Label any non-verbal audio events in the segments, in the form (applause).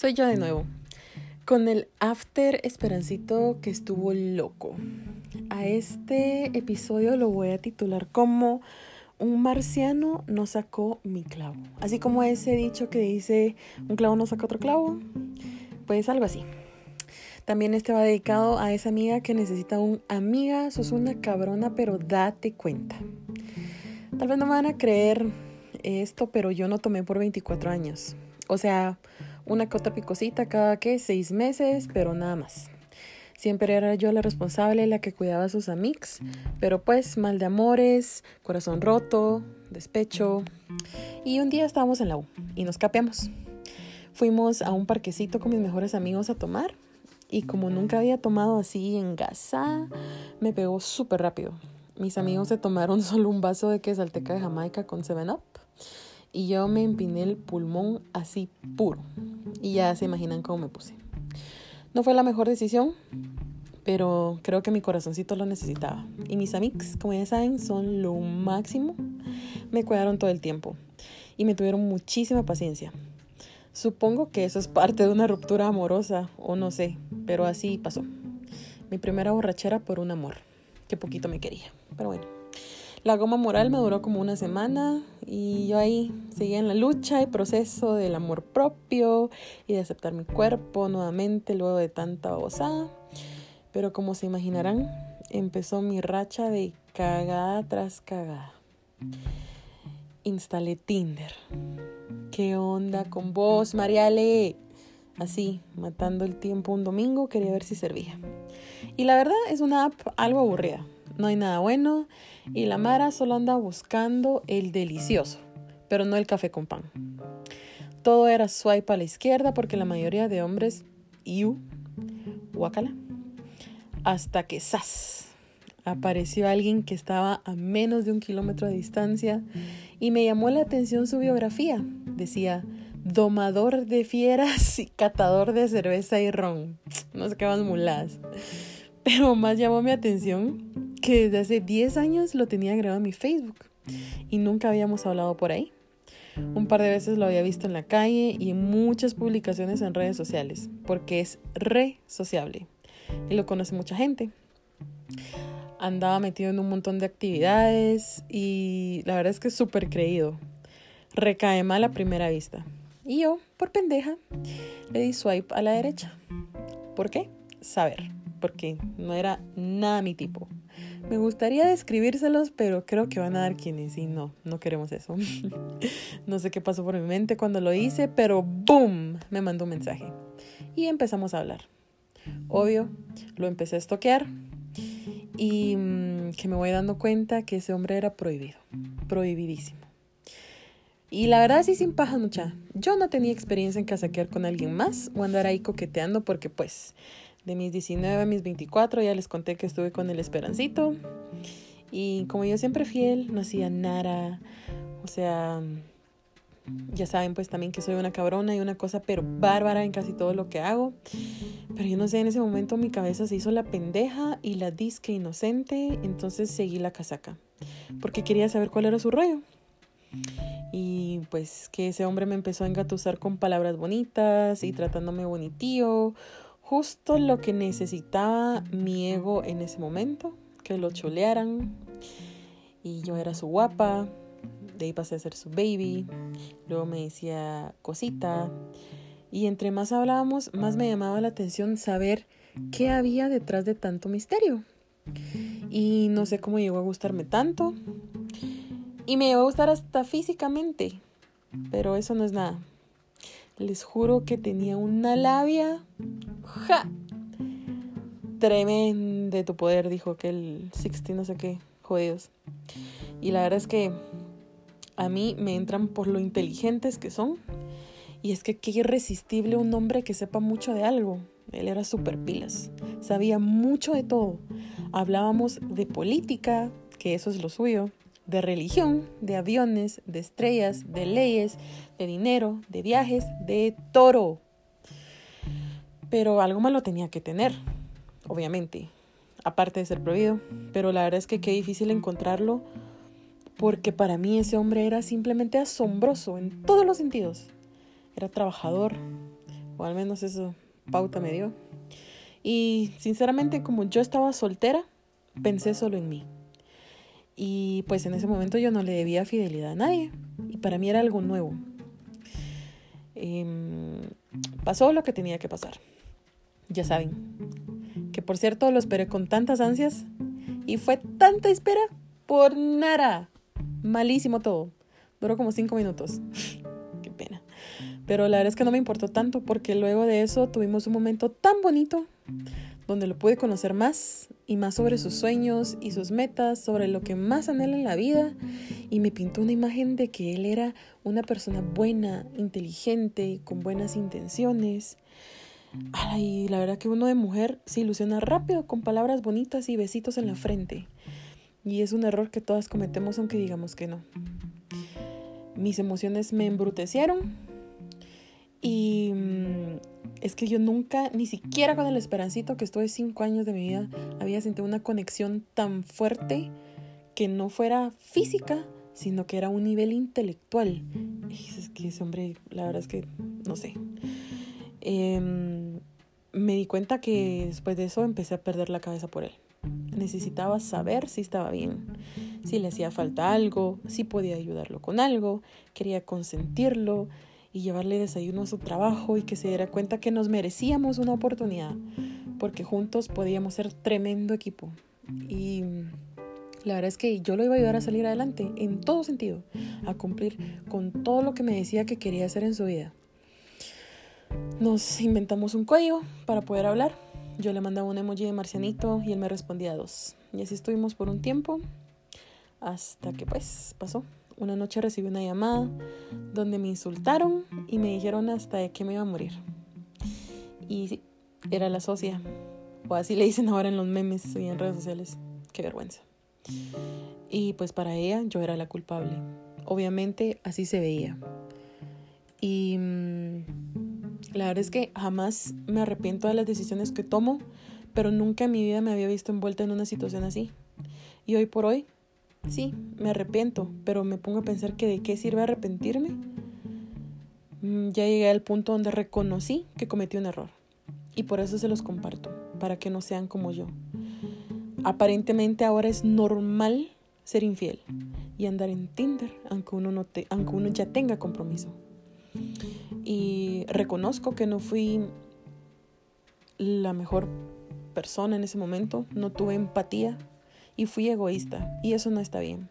Soy yo de nuevo, con el after esperancito que estuvo loco. A este episodio lo voy a titular como Un marciano no sacó mi clavo. Así como ese dicho que dice un clavo no saca otro clavo, pues algo así. También este va dedicado a esa amiga que necesita un amiga, sos una cabrona, pero date cuenta. Tal vez no me van a creer esto, pero yo no tomé por 24 años. O sea, una cota picosita cada que seis meses, pero nada más. Siempre era yo la responsable, la que cuidaba a sus amigos, pero pues mal de amores, corazón roto, despecho. Y un día estábamos en la U y nos capeamos. Fuimos a un parquecito con mis mejores amigos a tomar y como nunca había tomado así en gasa, me pegó súper rápido. Mis amigos se tomaron (laughs) solo un vaso de quesalteca de Jamaica con 7-Up y yo me empiné el pulmón así puro. Y ya se imaginan cómo me puse. No fue la mejor decisión, pero creo que mi corazoncito lo necesitaba. Y mis amigos, como ya saben, son lo máximo. Me cuidaron todo el tiempo y me tuvieron muchísima paciencia. Supongo que eso es parte de una ruptura amorosa, o no sé, pero así pasó. Mi primera borrachera por un amor, que poquito me quería, pero bueno. La goma moral me duró como una semana y yo ahí seguía en la lucha y proceso del amor propio y de aceptar mi cuerpo nuevamente luego de tanta babosada. Pero como se imaginarán, empezó mi racha de cagada tras cagada. Instalé Tinder. ¿Qué onda con vos, Mariale? Así, matando el tiempo un domingo, quería ver si servía. Y la verdad es una app algo aburrida. No hay nada bueno y la Mara solo anda buscando el delicioso, pero no el café con pan. Todo era swipe a la izquierda porque la mayoría de hombres, you, guacala, hasta que ¡zas! apareció alguien que estaba a menos de un kilómetro de distancia y me llamó la atención su biografía. Decía, domador de fieras y catador de cerveza y ron. No sé qué más mulas. Pero más llamó mi atención que desde hace 10 años lo tenía grabado en mi Facebook y nunca habíamos hablado por ahí. Un par de veces lo había visto en la calle y en muchas publicaciones en redes sociales, porque es re sociable y lo conoce mucha gente andaba metido en un montón de actividades y la verdad es que es súper creído. Recae mal a primera vista. Y yo, por pendeja, le di swipe a la derecha. ¿Por qué? Saber, porque no era nada mi tipo. Me gustaría describírselos, pero creo que van a dar quienes y no, no queremos eso. (laughs) no sé qué pasó por mi mente cuando lo hice, pero ¡boom! Me mandó un mensaje. Y empezamos a hablar. Obvio, lo empecé a estoquear y mm, que me voy dando cuenta que ese hombre era prohibido, prohibidísimo. Y la verdad sí sin paja mucha. Yo no tenía experiencia en casaquear con alguien más o andar ahí coqueteando porque pues de mis 19 a mis 24 ya les conté que estuve con el Esperancito. Y como yo siempre fiel, no hacía nada. O sea, ya saben pues también que soy una cabrona y una cosa pero bárbara en casi todo lo que hago. Pero yo no sé, en ese momento mi cabeza se hizo la pendeja y la disque inocente, entonces seguí la casaca. Porque quería saber cuál era su rollo. Y pues que ese hombre me empezó a engatusar con palabras bonitas y tratándome bonitío. Justo lo que necesitaba mi ego en ese momento, que lo cholearan. Y yo era su guapa, de ahí pasé a ser su baby, luego me decía cosita y entre más hablábamos, más me llamaba la atención saber qué había detrás de tanto misterio. Y no sé cómo llegó a gustarme tanto. Y me llegó a gustar hasta físicamente. Pero eso no es nada. Les juro que tenía una labia. ¡Ja! Tremendo tu poder, dijo que el 60 no sé qué. Jodidos. Y la verdad es que a mí me entran por lo inteligentes que son. Y es que qué irresistible un hombre que sepa mucho de algo. Él era súper pilas, sabía mucho de todo. Hablábamos de política, que eso es lo suyo, de religión, de aviones, de estrellas, de leyes, de dinero, de viajes, de toro. Pero algo malo tenía que tener, obviamente, aparte de ser prohibido. Pero la verdad es que qué difícil encontrarlo porque para mí ese hombre era simplemente asombroso en todos los sentidos. Era trabajador, o al menos eso pauta me dio. Y sinceramente, como yo estaba soltera, pensé solo en mí. Y pues en ese momento yo no le debía fidelidad a nadie. Y para mí era algo nuevo. Em, pasó lo que tenía que pasar. Ya saben. Que por cierto lo esperé con tantas ansias. Y fue tanta espera por nada. Malísimo todo. Duró como cinco minutos. (laughs) Qué pena. Pero la verdad es que no me importó tanto porque luego de eso tuvimos un momento tan bonito donde lo pude conocer más y más sobre sus sueños y sus metas, sobre lo que más anhela en la vida y me pintó una imagen de que él era una persona buena, inteligente, con buenas intenciones. Y la verdad que uno de mujer se ilusiona rápido con palabras bonitas y besitos en la frente. Y es un error que todas cometemos aunque digamos que no. Mis emociones me embrutecieron y mm, es que yo nunca, ni siquiera con el esperancito que estuve cinco años de mi vida, había sentido una conexión tan fuerte que no fuera física, sino que era un nivel intelectual. Y es que ese hombre, la verdad es que, no sé. Em, me di cuenta que después de eso empecé a perder la cabeza por él. Necesitaba saber si estaba bien, si le hacía falta algo, si podía ayudarlo con algo, quería consentirlo, y llevarle desayuno a su trabajo y que se diera cuenta que nos merecíamos una oportunidad, porque juntos podíamos ser tremendo equipo. Y la verdad es que yo lo iba a ayudar a salir adelante en todo sentido, a cumplir con todo lo que me decía que quería hacer en su vida. Nos inventamos un código para poder hablar. Yo le mandaba un emoji de marcianito y él me respondía dos. Y así estuvimos por un tiempo hasta que pues pasó. Una noche recibí una llamada donde me insultaron y me dijeron hasta de que me iba a morir. Y sí, era la socia. O así le dicen ahora en los memes y en redes sociales. Qué vergüenza. Y pues para ella yo era la culpable. Obviamente así se veía. Y mm, la verdad es que jamás me arrepiento de las decisiones que tomo, pero nunca en mi vida me había visto envuelta en una situación así. Y hoy por hoy Sí, me arrepiento, pero me pongo a pensar que de qué sirve arrepentirme. Mm, ya llegué al punto donde reconocí que cometí un error. Y por eso se los comparto, para que no sean como yo. Aparentemente ahora es normal ser infiel y andar en Tinder, aunque uno, no te, aunque uno ya tenga compromiso. Y reconozco que no fui la mejor persona en ese momento, no tuve empatía y fui egoísta y eso no está bien.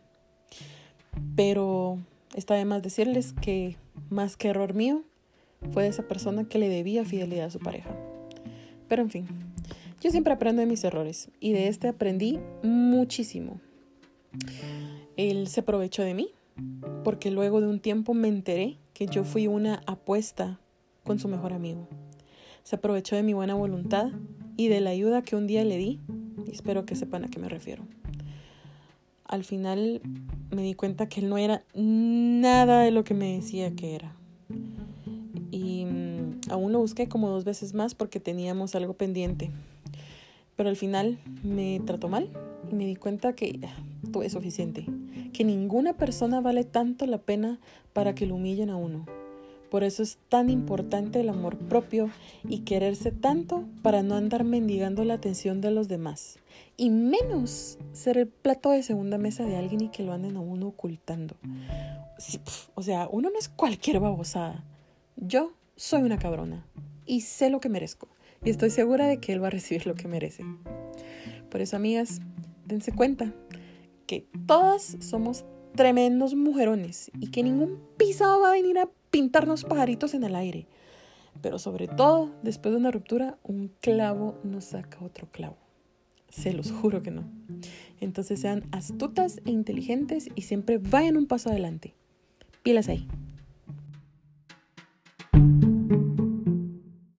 Pero está de más decirles que más que error mío fue esa persona que le debía fidelidad a su pareja. Pero en fin, yo siempre aprendo de mis errores y de este aprendí muchísimo. Él se aprovechó de mí porque luego de un tiempo me enteré que yo fui una apuesta con su mejor amigo. Se aprovechó de mi buena voluntad y de la ayuda que un día le di y espero que sepan a qué me refiero al final me di cuenta que él no era nada de lo que me decía que era. Y mm, aún lo busqué como dos veces más porque teníamos algo pendiente. Pero al final me trató mal y me di cuenta que tuve suficiente. Que ninguna persona vale tanto la pena para que lo humillen a uno. Por eso es tan importante el amor propio y quererse tanto para no andar mendigando la atención de los demás. Y menos ser el plato de segunda mesa de alguien y que lo anden a uno ocultando. o sea, uno no es cualquier babosada. Yo soy una cabrona y sé lo que merezco. Y estoy segura de que él va a recibir lo que merece. Por eso, amigas, dense cuenta que todas somos tremendos mujerones y que ningún pisado va a venir a pintarnos pajaritos en el aire. Pero sobre todo, después de una ruptura, un clavo nos saca otro clavo. Se los juro que no. Entonces sean astutas e inteligentes y siempre vayan un paso adelante. Pilas ahí.